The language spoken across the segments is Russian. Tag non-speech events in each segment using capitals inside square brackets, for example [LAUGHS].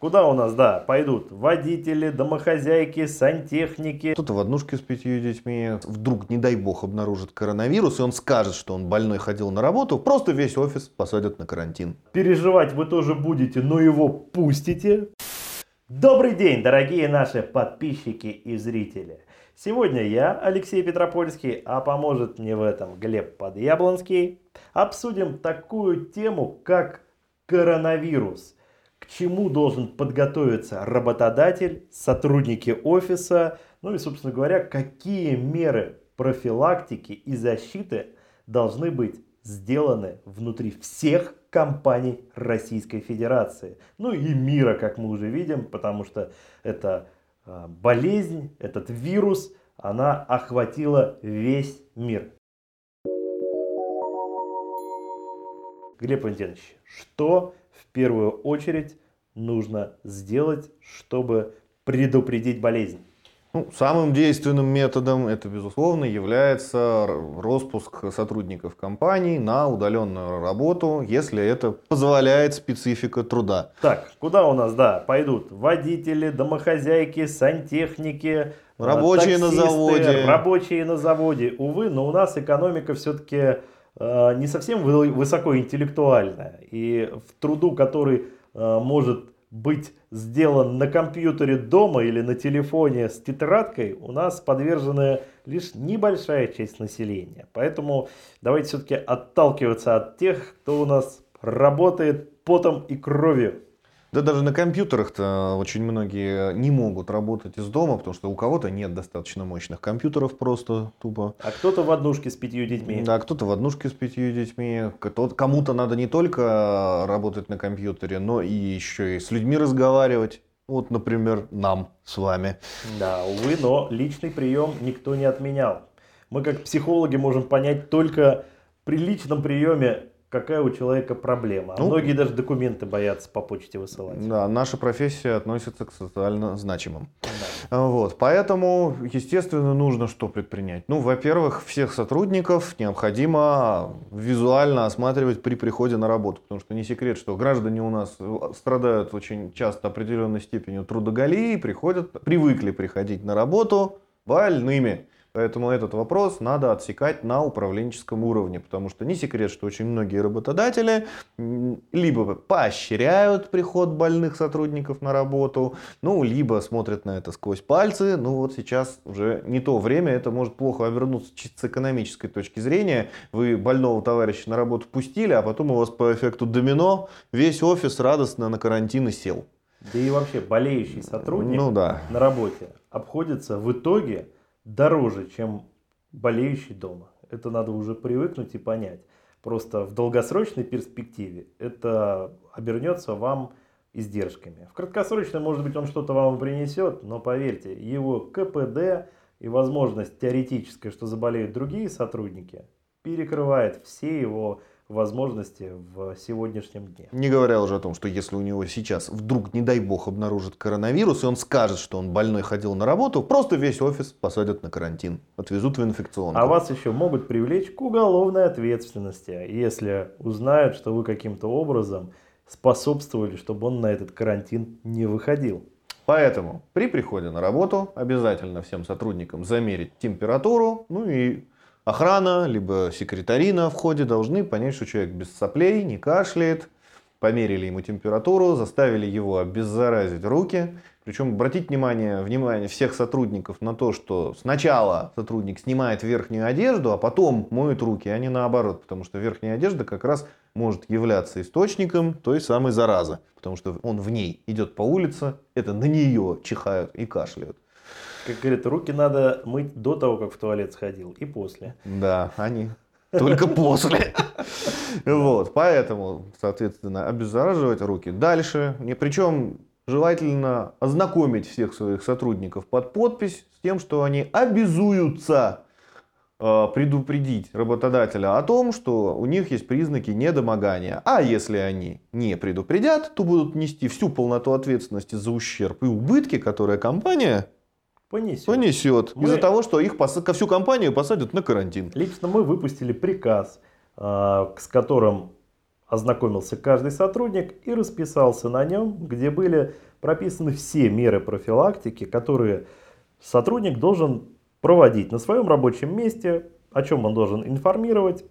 Куда у нас, да, пойдут водители, домохозяйки, сантехники. Кто-то в однушке с пятью детьми вдруг, не дай бог, обнаружит коронавирус, и он скажет, что он больной ходил на работу, просто весь офис посадят на карантин. Переживать вы тоже будете, но его пустите. Добрый день, дорогие наши подписчики и зрители. Сегодня я, Алексей Петропольский, а поможет мне в этом Глеб Подъяблонский. Обсудим такую тему, как коронавирус – к чему должен подготовиться работодатель, сотрудники офиса, ну и, собственно говоря, какие меры профилактики и защиты должны быть сделаны внутри всех компаний Российской Федерации. Ну и мира, как мы уже видим, потому что эта а, болезнь, этот вирус, она охватила весь мир. Глеб Валентинович, что первую очередь нужно сделать, чтобы предупредить болезнь? Ну, самым действенным методом это, безусловно, является распуск сотрудников компании на удаленную работу, если это позволяет специфика труда. Так, куда у нас, да, пойдут водители, домохозяйки, сантехники, рабочие таксисты, на заводе. Рабочие на заводе. Увы, но у нас экономика все-таки Э, не совсем высокоинтеллектуальная. И в труду, который э, может быть сделан на компьютере дома или на телефоне с тетрадкой, у нас подвержена лишь небольшая часть населения. Поэтому давайте все-таки отталкиваться от тех, кто у нас работает потом и кровью. Да даже на компьютерах-то очень многие не могут работать из дома, потому что у кого-то нет достаточно мощных компьютеров просто тупо. А кто-то в однушке с пятью детьми. Да, кто-то в однушке с пятью детьми. Кому-то надо не только работать на компьютере, но и еще и с людьми разговаривать. Вот, например, нам с вами. Да, увы, но личный прием никто не отменял. Мы как психологи можем понять только при личном приеме какая у человека проблема. А ну, многие даже документы боятся по почте высылать. Да, наша профессия относится к социально значимым. Да. Вот, поэтому, естественно, нужно что предпринять? Ну, во-первых, всех сотрудников необходимо визуально осматривать при приходе на работу, потому что не секрет, что граждане у нас страдают очень часто определенной степенью трудоголии, приходят, привыкли приходить на работу больными. Поэтому этот вопрос надо отсекать на управленческом уровне, потому что не секрет, что очень многие работодатели либо поощряют приход больных сотрудников на работу, ну, либо смотрят на это сквозь пальцы. Ну, вот сейчас уже не то время, это может плохо обернуться чисто с экономической точки зрения. Вы больного товарища на работу пустили, а потом у вас по эффекту домино весь офис радостно на карантин и сел. Да и вообще болеющий сотрудник ну, да. на работе обходится в итоге дороже, чем болеющий дома. Это надо уже привыкнуть и понять. Просто в долгосрочной перспективе это обернется вам издержками. В краткосрочной, может быть, он что-то вам принесет, но поверьте, его КПД и возможность теоретическая, что заболеют другие сотрудники, перекрывает все его возможности в сегодняшнем дне. Не говоря уже о том, что если у него сейчас вдруг, не дай бог, обнаружит коронавирус, и он скажет, что он больной ходил на работу, просто весь офис посадят на карантин, отвезут в инфекционную. А вас еще могут привлечь к уголовной ответственности, если узнают, что вы каким-то образом способствовали, чтобы он на этот карантин не выходил. Поэтому при приходе на работу обязательно всем сотрудникам замерить температуру, ну и охрана, либо секретари на входе должны понять, что человек без соплей, не кашляет, померили ему температуру, заставили его обеззаразить руки. Причем обратить внимание, внимание всех сотрудников на то, что сначала сотрудник снимает верхнюю одежду, а потом моет руки, а не наоборот. Потому что верхняя одежда как раз может являться источником той самой заразы. Потому что он в ней идет по улице, это на нее чихают и кашляют. Как говорят, руки надо мыть до того, как в туалет сходил, и после. Да, они только после. Вот, поэтому, соответственно, обеззараживать руки. Дальше, причем желательно ознакомить всех своих сотрудников под подпись с тем, что они обязуются э, предупредить работодателя о том, что у них есть признаки недомогания. А если они не предупредят, то будут нести всю полноту ответственности за ущерб и убытки, которые компания понесет. Понесет. Мы... Из-за того, что их пос... всю компанию посадят на карантин. Лично мы выпустили приказ, а, с которым ознакомился каждый сотрудник и расписался на нем, где были прописаны все меры профилактики, которые сотрудник должен проводить на своем рабочем месте, о чем он должен информировать,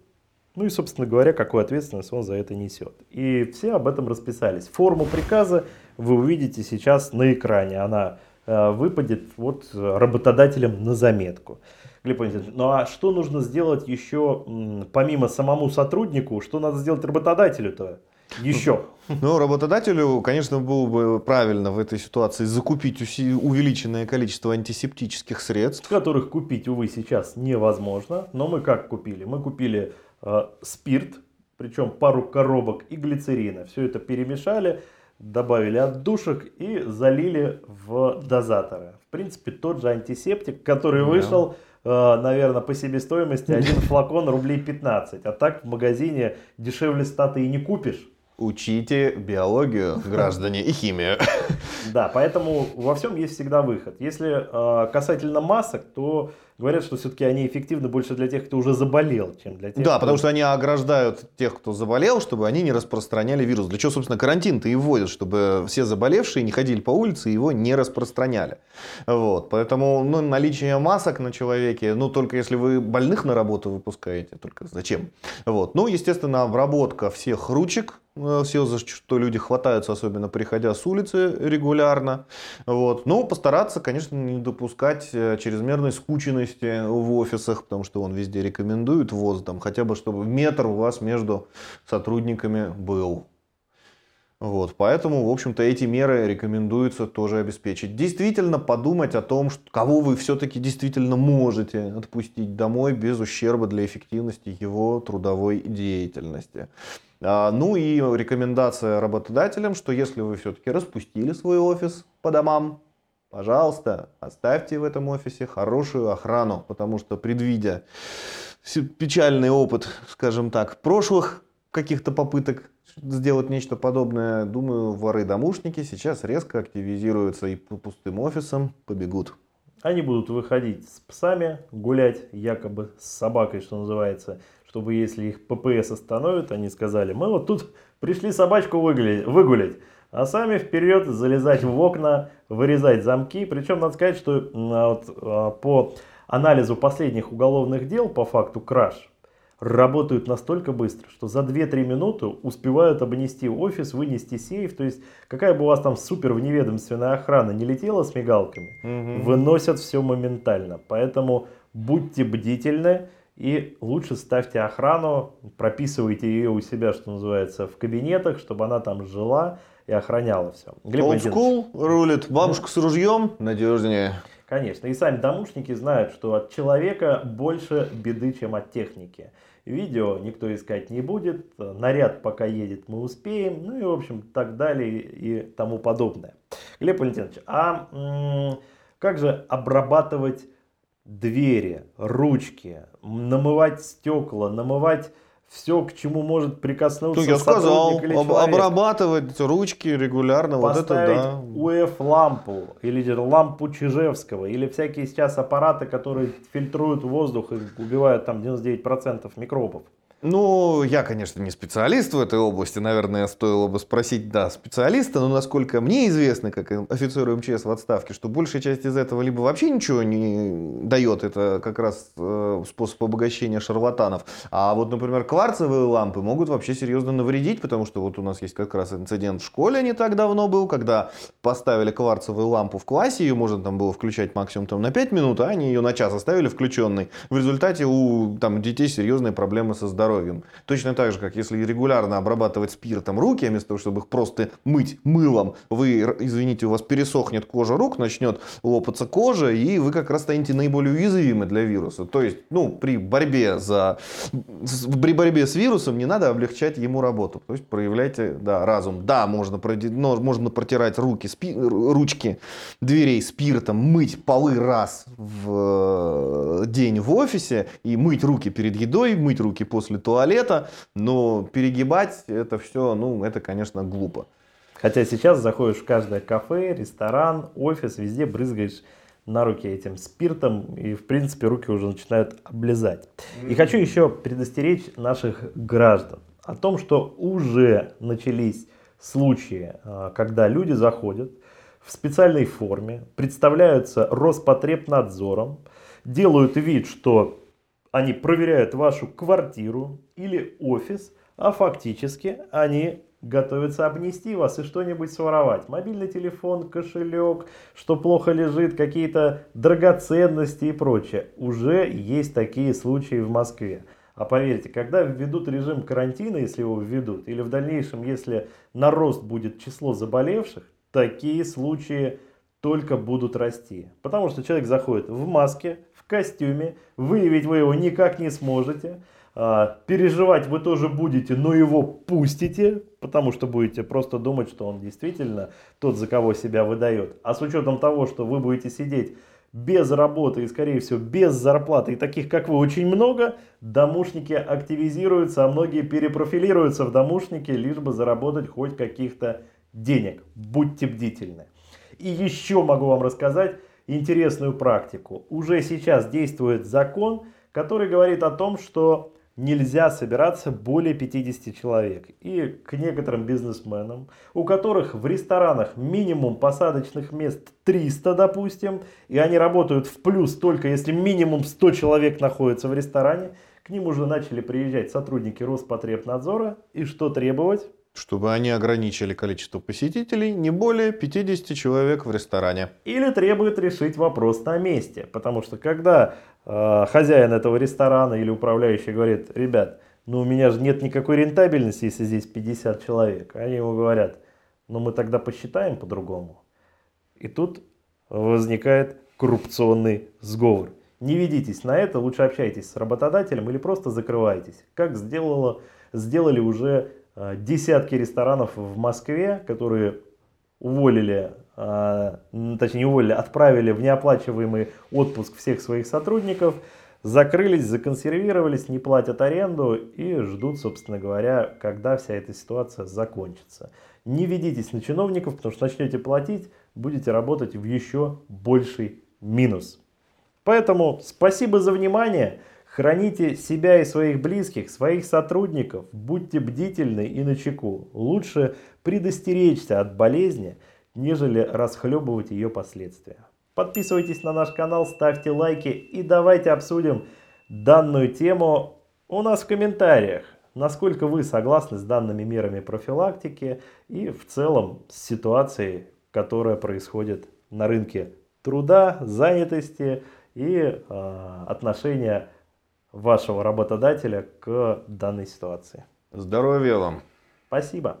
ну и, собственно говоря, какую ответственность он за это несет. И все об этом расписались. Форму приказа вы увидите сейчас на экране. Она выпадет вот работодателям на заметку. Глеб Валентинович, ну а что нужно сделать еще, помимо самому сотруднику, что надо сделать работодателю-то? Еще. Ну, работодателю, конечно, было бы правильно в этой ситуации закупить увеличенное количество антисептических средств. Которых купить, увы, сейчас невозможно. Но мы как купили? Мы купили э, спирт, причем пару коробок и глицерина. Все это перемешали, добавили отдушек и залили в дозаторы. В принципе, тот же антисептик, который вышел, э, наверное, по себестоимости один флакон рублей 15. А так в магазине дешевле 100 ты и не купишь. Учите биологию, [LAUGHS] граждане, и химию. [LAUGHS] Да, поэтому во всем есть всегда выход. Если э, касательно масок, то говорят, что все-таки они эффективны больше для тех, кто уже заболел, чем для тех, Да, кто... потому что они ограждают тех, кто заболел, чтобы они не распространяли вирус. Для чего, собственно, карантин-то и вводят, чтобы все заболевшие не ходили по улице и его не распространяли. Вот, поэтому ну, наличие масок на человеке, ну, только если вы больных на работу выпускаете, только зачем? Вот. Ну, естественно, обработка всех ручек, все, за что люди хватаются, особенно приходя с улицы регулярно. Вот. Но постараться, конечно, не допускать э, чрезмерной скученности в офисах, потому что он везде рекомендует ВОЗ, там, хотя бы чтобы метр у вас между сотрудниками был. Вот, поэтому, в общем-то, эти меры рекомендуется тоже обеспечить. Действительно подумать о том, что, кого вы все-таки действительно можете отпустить домой без ущерба для эффективности его трудовой деятельности. А, ну и рекомендация работодателям, что если вы все-таки распустили свой офис по домам, пожалуйста, оставьте в этом офисе хорошую охрану, потому что предвидя печальный опыт, скажем так, прошлых каких-то попыток сделать нечто подобное, думаю, воры-домушники сейчас резко активизируются и по пустым офисам побегут. Они будут выходить с псами, гулять якобы с собакой, что называется, чтобы если их ППС остановят, они сказали, мы вот тут пришли собачку выгулять, а сами вперед залезать в окна, вырезать замки. Причем надо сказать, что а, вот, а, по анализу последних уголовных дел по факту краж работают настолько быстро, что за 2-3 минуты успевают обнести офис, вынести сейф. То есть какая бы у вас там супер вневедомственная охрана не летела с мигалками, угу. выносят все моментально. Поэтому будьте бдительны. И лучше ставьте охрану, прописывайте ее у себя, что называется, в кабинетах, чтобы она там жила и охраняла все. School рулит, бабушка с ружьем надежнее. Конечно, и сами домушники знают, что от человека больше беды, чем от техники. Видео никто искать не будет, наряд пока едет мы успеем, ну и в общем так далее и тому подобное. Глеб Валентинович, а как же обрабатывать двери, ручки, намывать стекла, намывать все, к чему может прикоснуться ну, я сказал, или об, обрабатывать ручки регулярно, Поставить вот это да. УФ-лампу или лампу Чижевского, или всякие сейчас аппараты, которые фильтруют воздух и убивают там 99% микробов. Ну, я, конечно, не специалист в этой области. Наверное, стоило бы спросить, да, специалиста. Но насколько мне известно, как офицеру МЧС в отставке, что большая часть из этого либо вообще ничего не дает, это как раз э, способ обогащения шарлатанов. А вот, например, кварцевые лампы могут вообще серьезно навредить, потому что вот у нас есть как раз инцидент в школе не так давно был, когда поставили кварцевую лампу в классе, ее можно там было включать максимум там, на 5 минут, а они ее на час оставили включенной. В результате у там, детей серьезные проблемы со здоровьем здоровьем. Точно так же, как если регулярно обрабатывать спиртом руки, вместо того, чтобы их просто мыть мылом, вы, извините, у вас пересохнет кожа рук, начнет лопаться кожа, и вы как раз станете наиболее уязвимы для вируса. То есть, ну, при борьбе, за, при борьбе с вирусом не надо облегчать ему работу. То есть, проявляйте, да, разум. Да, можно, но, можно протирать руки, спи, ручки дверей спиртом, мыть полы раз в э, день в офисе и мыть руки перед едой, мыть руки после туалета, но перегибать это все, ну, это, конечно, глупо. Хотя сейчас заходишь в каждое кафе, ресторан, офис, везде брызгаешь на руки этим спиртом, и, в принципе, руки уже начинают облизать. И хочу еще предостеречь наших граждан о том, что уже начались случаи, а, когда люди заходят в специальной форме, представляются Роспотребнадзором, делают вид, что они проверяют вашу квартиру или офис, а фактически они готовятся обнести вас и что-нибудь своровать. Мобильный телефон, кошелек, что плохо лежит, какие-то драгоценности и прочее. Уже есть такие случаи в Москве. А поверьте, когда введут режим карантина, если его введут, или в дальнейшем, если нарост будет число заболевших, такие случаи только будут расти. Потому что человек заходит в маске, в костюме, выявить вы его никак не сможете. А, переживать вы тоже будете, но его пустите, потому что будете просто думать, что он действительно тот, за кого себя выдает. А с учетом того, что вы будете сидеть без работы и, скорее всего, без зарплаты, и таких, как вы, очень много, домушники активизируются, а многие перепрофилируются в домушники, лишь бы заработать хоть каких-то денег. Будьте бдительны. И еще могу вам рассказать интересную практику. Уже сейчас действует закон, который говорит о том, что нельзя собираться более 50 человек. И к некоторым бизнесменам, у которых в ресторанах минимум посадочных мест 300, допустим, и они работают в плюс только если минимум 100 человек находится в ресторане, к ним уже начали приезжать сотрудники Роспотребнадзора и что требовать? Чтобы они ограничили количество посетителей не более 50 человек в ресторане. Или требует решить вопрос на месте. Потому что когда э, хозяин этого ресторана или управляющий говорит, ребят, ну у меня же нет никакой рентабельности, если здесь 50 человек. Они ему говорят, ну мы тогда посчитаем по-другому. И тут возникает коррупционный сговор. Не ведитесь на это, лучше общайтесь с работодателем или просто закрывайтесь, как сделало, сделали уже десятки ресторанов в Москве, которые уволили, э, точнее не уволили, отправили в неоплачиваемый отпуск всех своих сотрудников, закрылись, законсервировались, не платят аренду и ждут, собственно говоря, когда вся эта ситуация закончится. Не ведитесь на чиновников, потому что начнете платить, будете работать в еще больший минус. Поэтому спасибо за внимание. Храните себя и своих близких, своих сотрудников, будьте бдительны и начеку. Лучше предостеречься от болезни, нежели расхлебывать ее последствия. Подписывайтесь на наш канал, ставьте лайки и давайте обсудим данную тему у нас в комментариях. Насколько вы согласны с данными мерами профилактики и в целом с ситуацией, которая происходит на рынке труда, занятости и э, отношения вашего работодателя к данной ситуации. Здоровья вам! Спасибо!